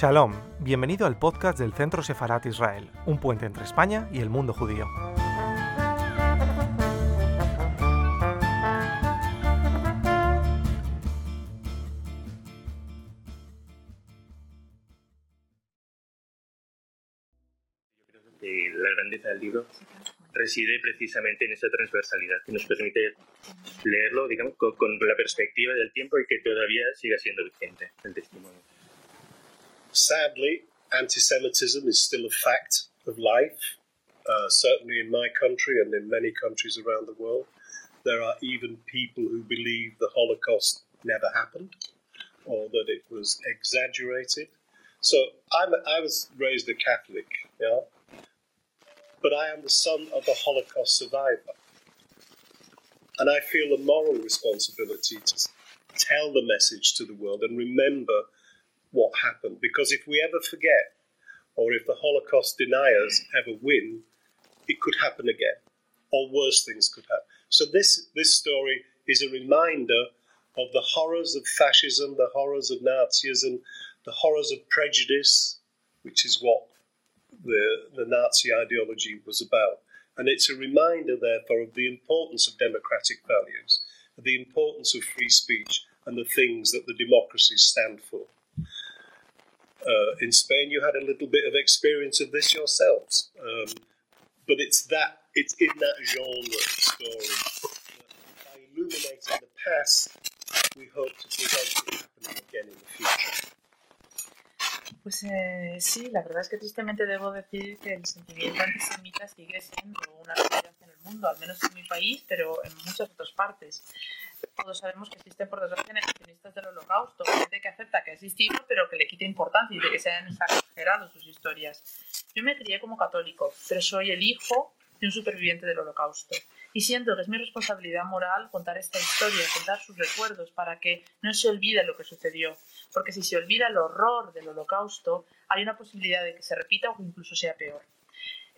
Shalom, bienvenido al podcast del Centro Sefarat Israel, un puente entre España y el mundo judío. Eh, la grandeza del libro reside precisamente en esa transversalidad que nos permite leerlo, digamos, con, con la perspectiva del tiempo y que todavía siga siendo vigente el testimonio. Sadly, anti Semitism is still a fact of life, uh, certainly in my country and in many countries around the world. There are even people who believe the Holocaust never happened or that it was exaggerated. So I'm, I was raised a Catholic, yeah, but I am the son of a Holocaust survivor. And I feel a moral responsibility to tell the message to the world and remember what happened. Because if we ever forget, or if the Holocaust deniers ever win, it could happen again, or worse things could happen. So this this story is a reminder of the horrors of fascism, the horrors of Nazism, the horrors of prejudice, which is what the, the Nazi ideology was about. And it's a reminder, therefore, of the importance of democratic values, the importance of free speech, and the things that the democracies stand for. Uh, in Spain, you had a little bit of experience of this yourselves, um, but it's that it's in that genre of story. By illuminating the past, we hope to prevent it happening again in the future. Pues eh, sí, la verdad es que tristemente debo decir que el sentimiento antisemita sigue siendo una realidad mundo, al menos en mi país, pero en muchas otras partes. Todos sabemos que existen, por desgracia, negacionistas del holocausto, gente que acepta que ha existido, pero que le quita importancia y de que se han exagerado sus historias. Yo me crié como católico, pero soy el hijo de un superviviente del holocausto. Y siento que es mi responsabilidad moral contar esta historia, contar sus recuerdos, para que no se olvide lo que sucedió. Porque si se olvida el horror del holocausto, hay una posibilidad de que se repita o incluso sea peor.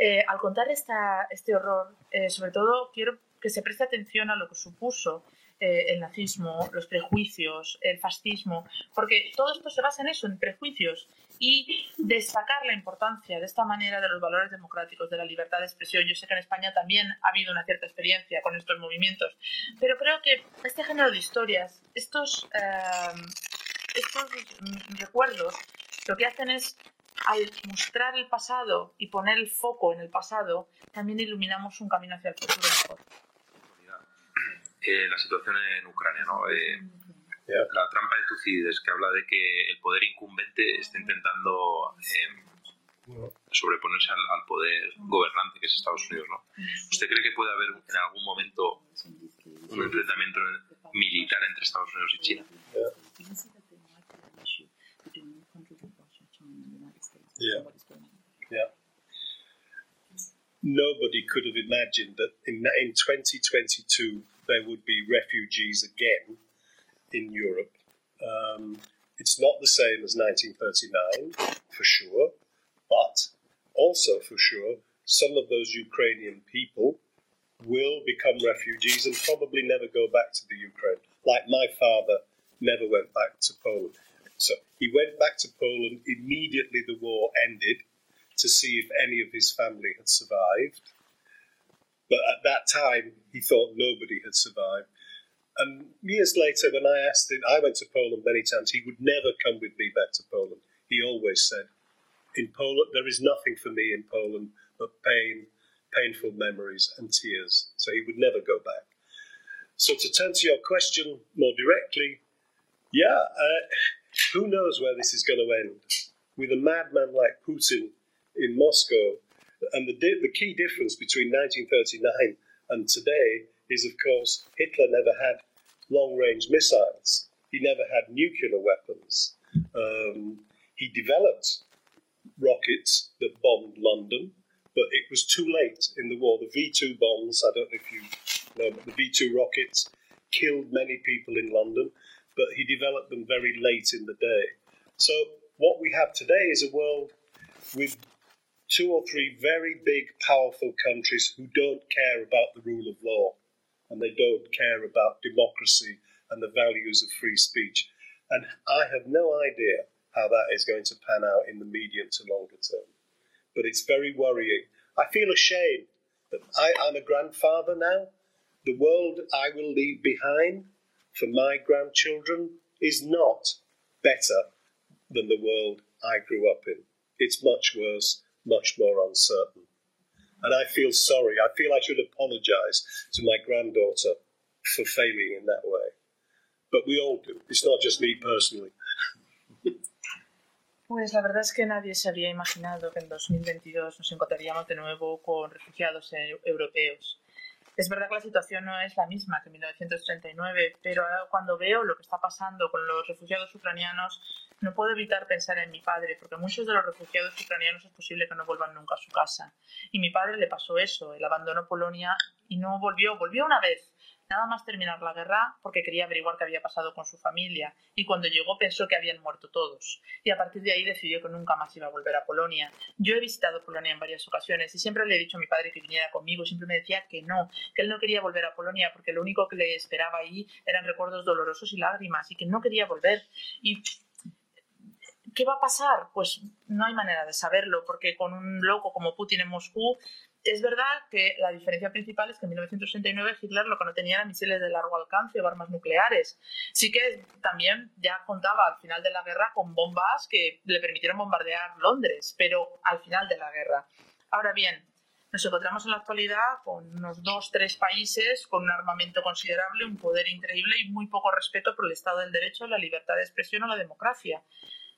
Eh, al contar este horror, eh, sobre todo quiero que se preste atención a lo que supuso eh, el nazismo, los prejuicios, el fascismo, porque todo esto se basa en eso, en prejuicios, y destacar la importancia de esta manera de los valores democráticos, de la libertad de expresión. Yo sé que en España también ha habido una cierta experiencia con estos movimientos, pero creo que este género de historias, estos, estos recuerdos, lo que hacen es al mostrar el pasado y poner el foco en el pasado, también iluminamos un camino hacia el futuro mejor. Eh, la situación en Ucrania, ¿no? Eh, La trampa de Tucídides, que habla de que el poder incumbente está intentando eh, sobreponerse al, al, poder gobernante que es Estados Unidos, ¿no? ¿Usted cree que puede haber en algún momento un enfrentamiento militar entre Estados Unidos y China? Yeah. Yeah. Nobody could have imagined that in, in 2022 there would be refugees again in Europe. Um, it's not the same as 1939, for sure, but also for sure, some of those Ukrainian people will become refugees and probably never go back to the Ukraine, like my father never went back to Poland. So he went back to Poland immediately the war ended to see if any of his family had survived. But at that time, he thought nobody had survived. And years later, when I asked him, I went to Poland many times, he would never come with me back to Poland. He always said, In Poland, there is nothing for me in Poland but pain, painful memories, and tears. So he would never go back. So to turn to your question more directly, yeah, uh, who knows where this is going to end? With a madman like Putin in Moscow, and the, di- the key difference between 1939 and today is, of course, Hitler never had long range missiles, he never had nuclear weapons. Um, he developed rockets that bombed London, but it was too late in the war. The V 2 bombs, I don't know if you know, but the V 2 rockets killed many people in London, but he developed them very late in the day. So, what we have today is a world with two or three very big, powerful countries who don't care about the rule of law and they don't care about democracy and the values of free speech. And I have no idea how that is going to pan out in the medium to longer term. But it's very worrying. I feel ashamed that I, I'm a grandfather now. The world I will leave behind for my grandchildren is not better than the world I grew up in. It's much worse, much more uncertain. And I feel sorry. I feel I should apologize to my granddaughter for failing in that way. But we all do. It's not just me personally. Pues la verdad es que nadie se habría imaginado que en 2022 nos encontraríamos de nuevo con refugiados europeos. Es verdad que la situación no es la misma que en 1939, pero cuando veo lo que está pasando con los refugiados ucranianos, no puedo evitar pensar en mi padre, porque muchos de los refugiados ucranianos es posible que no vuelvan nunca a su casa. Y mi padre le pasó eso, él abandonó Polonia y no volvió, volvió una vez, nada más terminar la guerra porque quería averiguar qué había pasado con su familia y cuando llegó pensó que habían muerto todos y a partir de ahí decidió que nunca más iba a volver a Polonia. Yo he visitado Polonia en varias ocasiones y siempre le he dicho a mi padre que viniera conmigo siempre me decía que no, que él no quería volver a Polonia porque lo único que le esperaba ahí eran recuerdos dolorosos y lágrimas y que no quería volver. Y ¿Qué va a pasar? Pues no hay manera de saberlo, porque con un loco como Putin en Moscú es verdad que la diferencia principal es que en 1969 Hitler lo que no tenía eran misiles de largo alcance o armas nucleares. Sí que también ya contaba al final de la guerra con bombas que le permitieron bombardear Londres, pero al final de la guerra. Ahora bien, nos encontramos en la actualidad con unos dos, tres países con un armamento considerable, un poder increíble y muy poco respeto por el Estado del Derecho, la libertad de expresión o la democracia.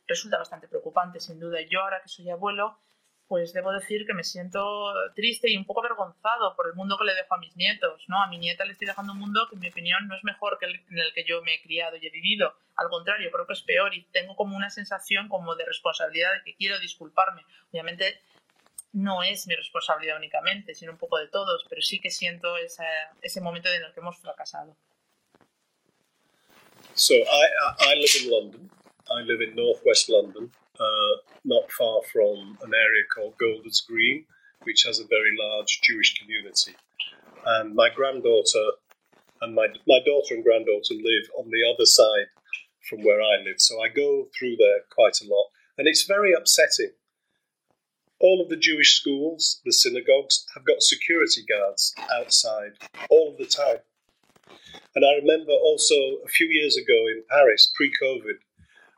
Resulta bastante preocupante, sin duda. Yo ahora que soy abuelo, pues debo decir que me siento triste y un poco avergonzado por el mundo que le dejo a mis nietos, ¿no? A mi nieta le estoy dejando un mundo que en mi opinión no es mejor que el en el que yo me he criado y he vivido. Al contrario, creo que es peor y tengo como una sensación como de responsabilidad de que quiero disculparme. Obviamente no es mi responsabilidad únicamente, sino un poco de todos, pero sí que siento esa, ese momento en el que hemos fracasado. So I, I live in London. I live in northwest London. Uh, not far from an area called Golders Green, which has a very large Jewish community. And my granddaughter and my, my daughter and granddaughter live on the other side from where I live. So I go through there quite a lot. And it's very upsetting. All of the Jewish schools, the synagogues, have got security guards outside all of the time. And I remember also a few years ago in Paris, pre COVID,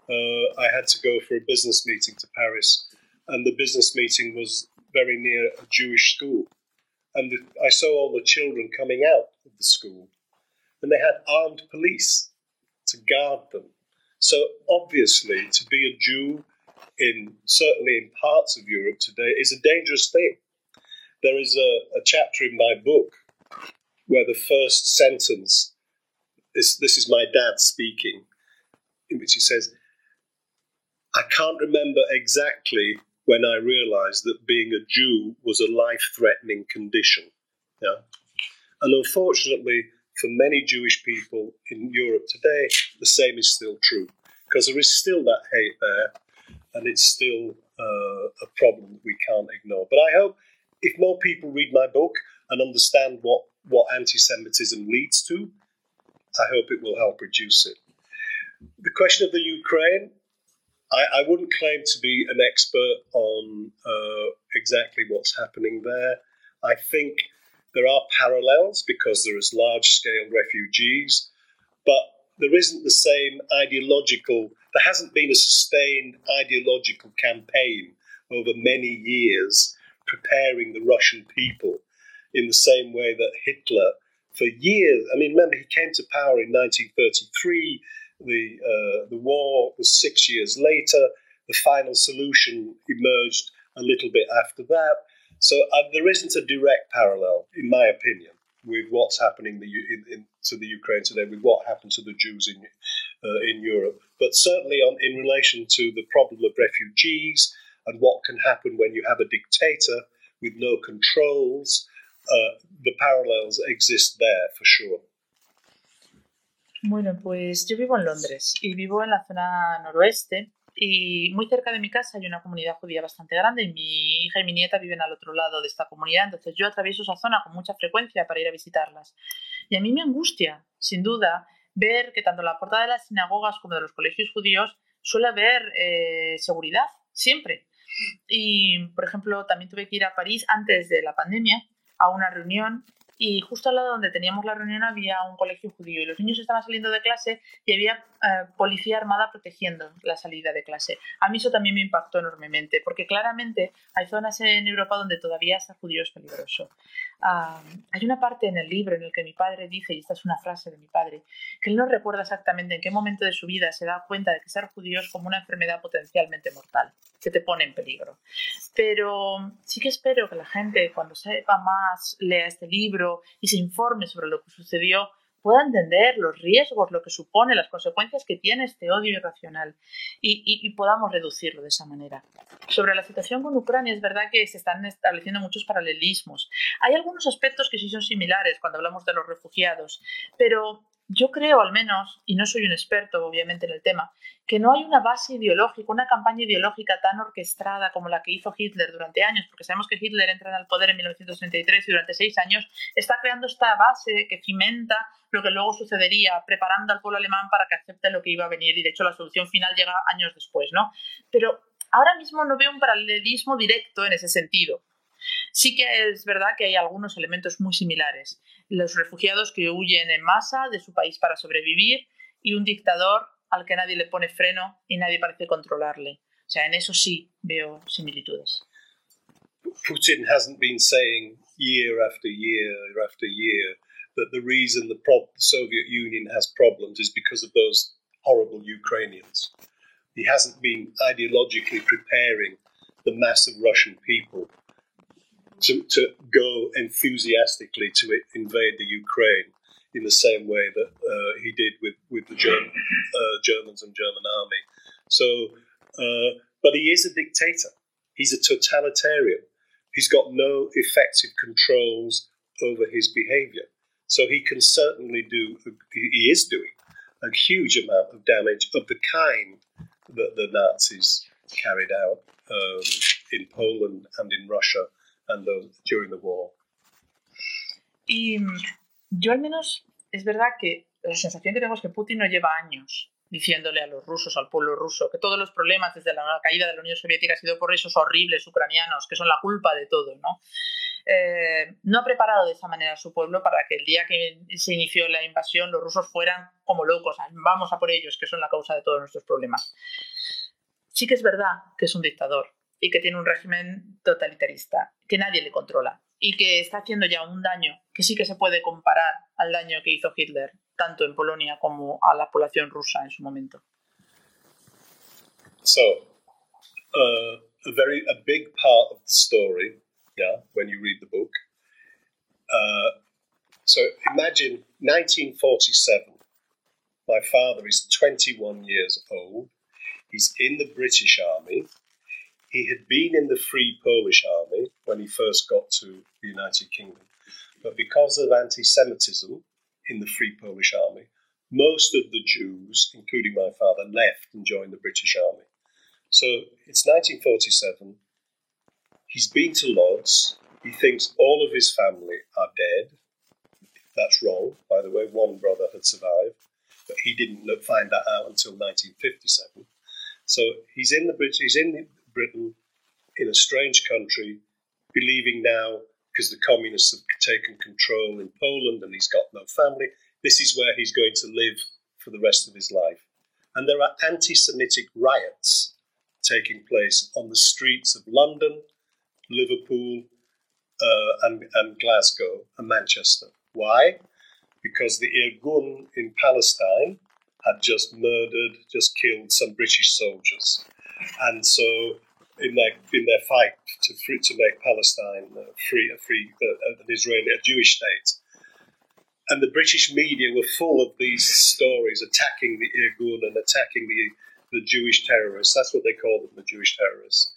uh, I had to go for a business meeting to Paris, and the business meeting was very near a Jewish school. And the, I saw all the children coming out of the school, and they had armed police to guard them. So obviously, to be a Jew in certainly in parts of Europe today is a dangerous thing. There is a, a chapter in my book where the first sentence is this is my dad speaking, in which he says, I can't remember exactly when I realized that being a Jew was a life threatening condition. Yeah? And unfortunately, for many Jewish people in Europe today, the same is still true because there is still that hate there and it's still uh, a problem that we can't ignore. But I hope if more people read my book and understand what, what anti Semitism leads to, I hope it will help reduce it. The question of the Ukraine, I, I wouldn't claim to be an expert on uh, exactly what's happening there. I think there are parallels because there is large scale refugees, but there isn't the same ideological, there hasn't been a sustained ideological campaign over many years preparing the Russian people in the same way that Hitler, for years, I mean, remember, he came to power in 1933 the, uh, the war was six years later. The final solution emerged a little bit after that. So uh, there isn't a direct parallel, in my opinion, with what's happening the, in, in, to the Ukraine today, with what happened to the Jews in uh, in Europe. But certainly, on in relation to the problem of refugees and what can happen when you have a dictator with no controls, uh, the parallels exist there for sure. Bueno, pues yo vivo en Londres y vivo en la zona noroeste y muy cerca de mi casa hay una comunidad judía bastante grande y mi hija y mi nieta viven al otro lado de esta comunidad, entonces yo atravieso esa zona con mucha frecuencia para ir a visitarlas. Y a mí me angustia, sin duda, ver que tanto la puerta de las sinagogas como de los colegios judíos suele haber eh, seguridad, siempre. Y, por ejemplo, también tuve que ir a París antes de la pandemia a una reunión y justo al lado donde teníamos la reunión había un colegio judío y los niños estaban saliendo de clase y había eh, policía armada protegiendo la salida de clase. A mí eso también me impactó enormemente porque claramente hay zonas en Europa donde todavía ser judío es peligroso. Ah, hay una parte en el libro en el que mi padre dice, y esta es una frase de mi padre, que él no recuerda exactamente en qué momento de su vida se da cuenta de que ser judío es como una enfermedad potencialmente mortal, que te pone en peligro. Pero sí que espero que la gente cuando sepa más, lea este libro y se informe sobre lo que sucedió, pueda entender los riesgos, lo que supone, las consecuencias que tiene este odio irracional y, podamos reducirlo de esa manera. Sobre la situación con Ucrania, es verdad que se están estableciendo muchos paralelismos. Hay algunos aspectos que sí son similares cuando hablamos de los refugiados, pero yo creo al menos, y no soy un experto obviamente en el tema, que no hay una base ideológica, una campaña ideológica tan orquestada como la que hizo Hitler durante años, porque sabemos que Hitler entra en el poder en 1933 y durante seis años está creando esta base que cimenta lo que luego sucedería, preparando al pueblo alemán para que acepte lo que iba a venir y de hecho la solución final llega años después, ¿no? Pero ahora mismo no veo un paralelismo directo en ese sentido. Sí que es verdad que hay algunos elementos muy similares. Los refugiados que huyen en masa de su país para sobrevivir y un dictador al que nadie le pone freno y nadie parece controlarle. O sea, en eso sí veo similitudes. Putin hasn't been saying year after year after year that the reason the, the Soviet Union has problems is because of those horrible Ukrainians. He hasn't been ideologically preparing the mass of Russian people to, to go enthusiastically to invade the Ukraine in the same way that uh, he did with, with the German, uh, Germans and German army. So, uh, but he is a dictator. He's a totalitarian. He's got no effective controls over his behavior. So he can certainly do, he is doing a huge amount of damage of the kind that the Nazis carried out um, in Poland and in Russia and those, during the war. Y yo al menos es verdad que la sensación que tengo es que Putin no lleva años diciéndole a los rusos, al pueblo ruso, que todos los problemas desde la caída de la Unión Soviética han sido por esos horribles ucranianos, que son la culpa de todo, ¿no? Eh, no ha preparado de esa manera a su pueblo para que el día que se inició la invasión los rusos fueran como locos, vamos a por ellos, que son la causa de todos nuestros problemas. Sí que es verdad que es un dictador y que tiene un régimen totalitarista, que nadie le controla y que está haciendo ya un daño que sí que se puede comparar al daño que hizo Hitler, tanto en Polonia como a la población rusa en su momento. So, uh, a very a big part of the story, yeah, when you read the book. Uh, so imagine 1947. My father is 21 years old. He's in the British Army. He had been in the Free Polish Army when he first got to the United Kingdom, but because of anti Semitism in the Free Polish Army, most of the Jews, including my father, left and joined the British Army. So it's 1947. He's been to Lodz. He thinks all of his family are dead. That's wrong, by the way. One brother had survived, but he didn't find that out until 1957. So he's in the British. He's in Britain in a strange country, believing now, because the communists have taken control in Poland and he's got no family, this is where he's going to live for the rest of his life. And there are anti Semitic riots taking place on the streets of London, Liverpool, uh, and, and Glasgow and Manchester. Why? Because the Irgun in Palestine had just murdered, just killed some British soldiers. And so in their in their fight to free, to make Palestine uh, free a free uh, an Israeli a Jewish state. And the British media were full of these stories attacking the Irgun and attacking the the Jewish terrorists. That's what they called them, the Jewish terrorists.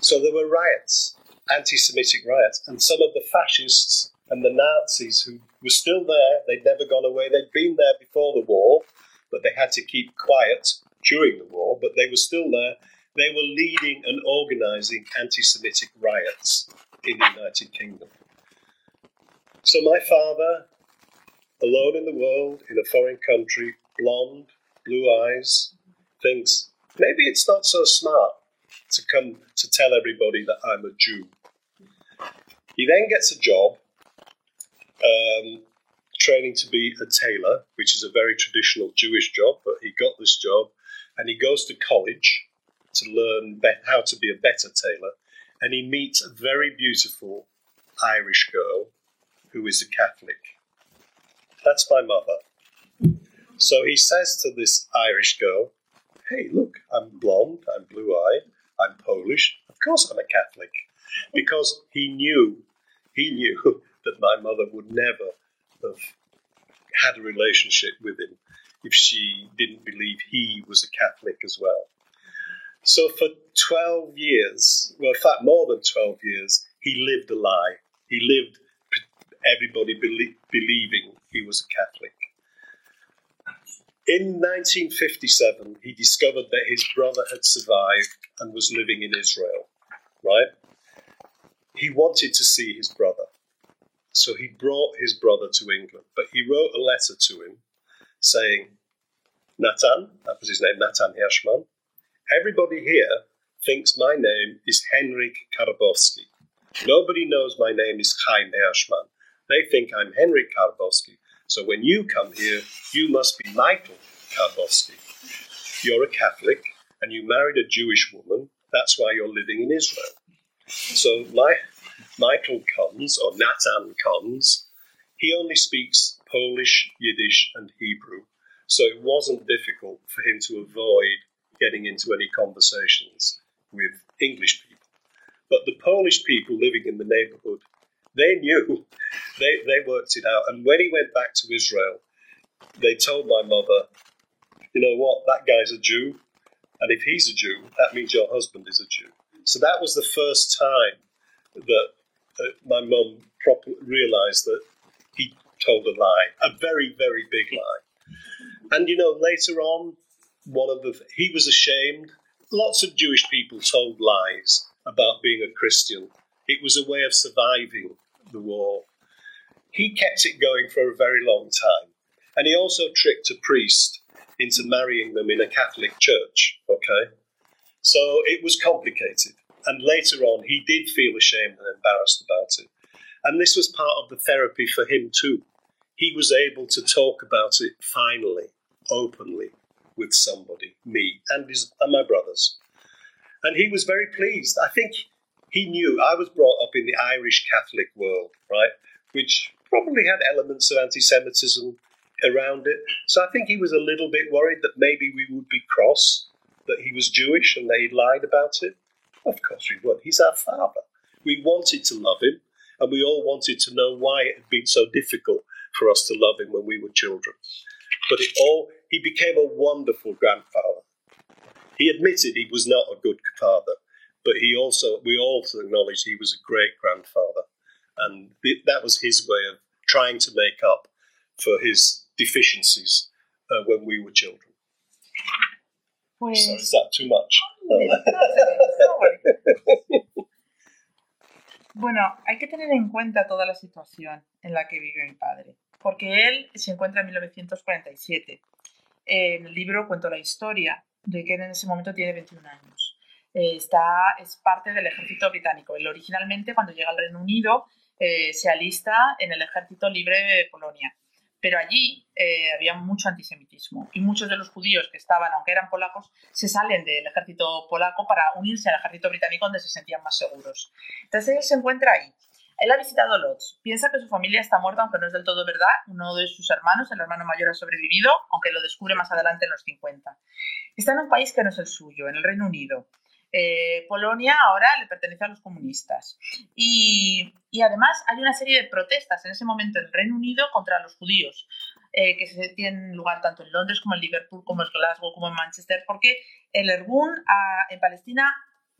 So there were riots, anti-Semitic riots, and some of the fascists and the Nazis who were still there. They'd never gone away. They'd been there before the war, but they had to keep quiet during the war. But they were still there they were leading and organising anti Semitic riots in the United Kingdom. So my father, alone in the world, in a foreign country, blonde, blue eyes, thinks maybe it's not so smart to come to tell everybody that I'm a Jew. He then gets a job um, training to be a tailor, which is a very traditional Jewish job, but he got this job and he goes to college to learn be- how to be a better tailor. And he meets a very beautiful Irish girl who is a Catholic. That's my mother. So he says to this Irish girl, Hey, look, I'm blonde, I'm blue eyed, I'm Polish. Of course I'm a Catholic. Because he knew, he knew that my mother would never have had a relationship with him if she didn't believe he was a Catholic as well. So for 12 years, well, in fact, more than 12 years, he lived a lie. He lived everybody belie- believing he was a Catholic. In 1957, he discovered that his brother had survived and was living in Israel, right? He wanted to see his brother. So he brought his brother to England, but he wrote a letter to him saying, Natan, that was his name, Natan Hirschman, everybody here thinks my name is Henrik Karbowski. Nobody knows my name is Chaim Hirschman. They think I'm Henrik Karbowski. So when you come here, you must be Michael Karbowski. You're a Catholic and you married a Jewish woman. That's why you're living in Israel. So my Michael comes, or Natan comes, he only speaks Polish, Yiddish, and Hebrew. So it wasn't difficult for him to avoid getting into any conversations with English people. But the Polish people living in the neighborhood, they knew, they, they worked it out. And when he went back to Israel, they told my mother, you know what, that guy's a Jew. And if he's a Jew, that means your husband is a Jew. So that was the first time that uh, my mum properly realised that he told a lie, a very, very big lie. And you know, later on, one of the he was ashamed. Lots of Jewish people told lies about being a Christian. It was a way of surviving the war. He kept it going for a very long time, and he also tricked a priest into marrying them in a Catholic church. Okay, so it was complicated. And later on, he did feel ashamed and embarrassed about it. And this was part of the therapy for him too. He was able to talk about it finally, openly, with somebody, me and, his, and my brothers. And he was very pleased. I think he knew I was brought up in the Irish Catholic world, right, which probably had elements of anti Semitism around it. So I think he was a little bit worried that maybe we would be cross, that he was Jewish and that he lied about it. Of course we would. He's our father. We wanted to love him, and we all wanted to know why it had been so difficult for us to love him when we were children. But it all he became a wonderful grandfather. He admitted he was not a good father, but he also we also acknowledged he was a great grandfather, and that was his way of trying to make up for his deficiencies uh, when we were children. Pues... So is that too much? Bueno, hay que tener en cuenta toda la situación en la que vive mi padre, porque él se encuentra en 1947. En el libro cuento la historia de que en ese momento tiene 21 años. Eh, está, es parte del ejército británico. Él originalmente, cuando llega al Reino Unido, eh, se alista en el ejército libre de Polonia pero allí eh, había mucho antisemitismo y muchos de los judíos que estaban, aunque eran polacos, se salen del ejército polaco para unirse al ejército británico donde se sentían más seguros. Entonces él se encuentra ahí. Él ha visitado Lodz, piensa que su familia está muerta, aunque no es del todo verdad. Uno de sus hermanos, el hermano mayor, ha sobrevivido, aunque lo descubre más adelante en los 50. Está en un país que no es el suyo, en el Reino Unido. Eh, Polonia ahora le pertenece a los comunistas. Y, además hay una serie de protestas en ese momento en el Reino Unido contra los judíos, eh, que se tienen lugar tanto en Londres como en Liverpool, como en Glasgow, como en Manchester, porque el Ergun en Palestina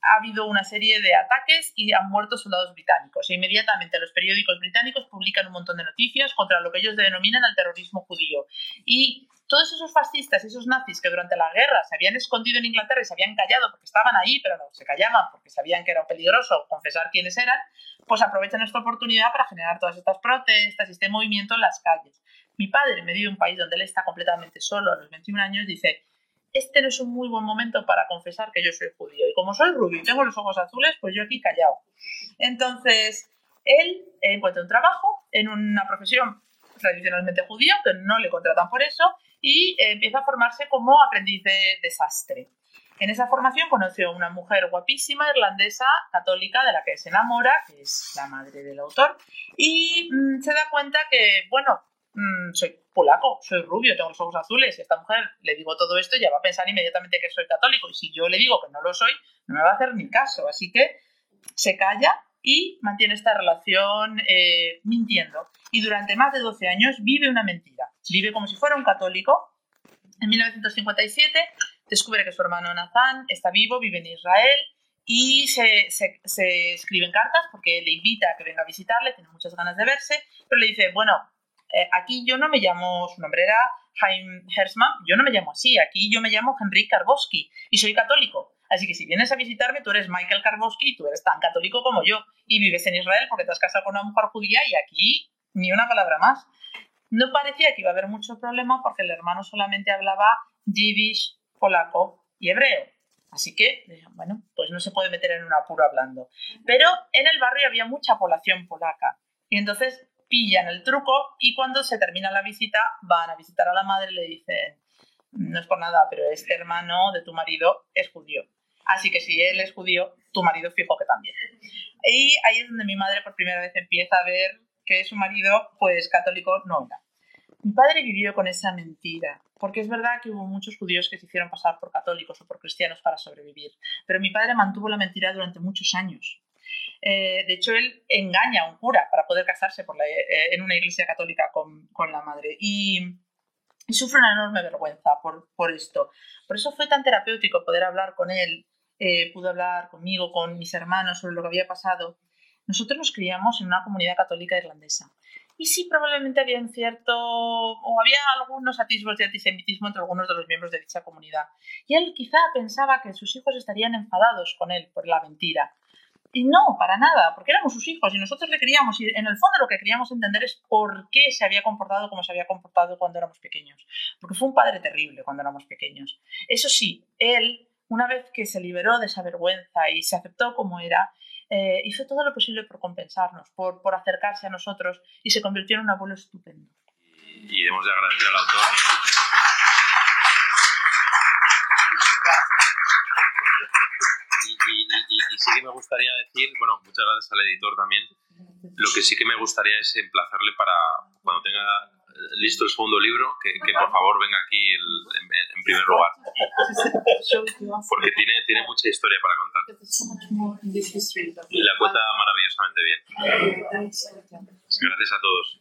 ha habido una serie de ataques y han muerto soldados británicos. E inmediatamente los periódicos británicos publican un montón de noticias contra lo que ellos denominan el terrorismo judío. Y todos esos fascistas, esos nazis que durante la guerra se habían escondido en Inglaterra y se habían callado porque estaban ahí, pero no se callaban porque sabían que era peligroso confesar quiénes eran, pues aprovechan esta oportunidad para generar todas estas protestas y este movimiento en las calles. Mi padre, en medio de un país donde él está completamente solo a los 21 años, dice, este no es un muy buen momento para confesar que yo soy judío. Y como soy rubio y tengo los ojos azules, pues yo aquí callado. Entonces, él encuentra un trabajo en una profesión tradicionalmente judía, que no le contratan por eso, y empieza a formarse como aprendiz de desastre. En esa formación conoció a una mujer guapísima irlandesa católica de la que se enamora, que es la madre del autor, y mm, se da cuenta que, bueno, mm, soy polaco, soy rubio, tengo los ojos azules, y esta mujer le digo todo esto, ya va a pensar inmediatamente que soy católico, y si yo le digo que no lo soy, no me va a hacer ni caso. Así que se calla y mantiene esta relación eh, mintiendo. Y durante más de 12 años vive una mentira. Vive como si fuera un católico. En 1957 descubre que su hermano Nathan está vivo, vive en Israel y se, se, escriben cartas porque le invita a que venga a visitarle, tiene muchas ganas de verse, pero le dice, bueno, eh, aquí yo no me llamo, su nombre era Jaime Hersman, yo no me llamo así, aquí yo me llamo Henrik Karboski y soy católico. Así que si vienes a visitarme, tú eres Michael Karboski y tú eres tan católico como yo y vives en Israel porque te has casado con una mujer judía y aquí ni una palabra más. No parecía que iba a haber mucho problema porque el hermano solamente hablaba yiddish, polaco y hebreo. Así que, bueno, pues no se puede meter en un apuro hablando. Pero en el barrio había mucha población polaca. Y entonces pillan el truco y cuando se termina la visita van a visitar a la madre y le dicen, no es por nada, pero este hermano de tu marido es judío. Así que si él es judío, tu marido fijo que también. Y ahí es donde mi madre por primera vez empieza a ver que su marido, pues católico, no era. Mi padre vivió con esa mentira, porque es verdad que hubo muchos judíos que se hicieron pasar por católicos o por cristianos para sobrevivir, pero mi padre mantuvo la mentira durante muchos años. Eh, de hecho, él engaña a un cura para poder casarse eh, en una iglesia católica con, con la madre y, sufre una enorme vergüenza por, por, esto. Por eso fue tan terapéutico poder hablar con él, eh, pudo hablar conmigo, con mis hermanos sobre lo que había pasado. Nosotros nos criamos en una comunidad católica irlandesa y sí, probablemente había cierto, o había algunos atisbos de antisemitismo entre algunos de los miembros de dicha comunidad. Y él quizá pensaba que sus hijos estarían enfadados con él por la mentira. Y no, para nada, porque éramos sus hijos y nosotros le queríamos, y en el fondo lo que queríamos entender es por qué se había comportado como se había comportado cuando éramos pequeños. Porque fue un padre terrible cuando éramos pequeños. Eso sí, él, una vez que se liberó de esa vergüenza y se aceptó como era, eh, hizo todo lo posible por compensarnos, por, por, acercarse a nosotros y se convirtió en un abuelo estupendo. Y, debemos de agradecer al autor. Y, y, y, sí que me gustaría decir, bueno, muchas gracias al editor también. Lo que sí que me gustaría es emplazarle para cuando tenga listo el segundo libro, que, que por favor venga aquí el, en, en, primer lugar. Porque tiene, tiene mucha historia para contar. Y la cuenta maravillosamente bien. Gracias a todos.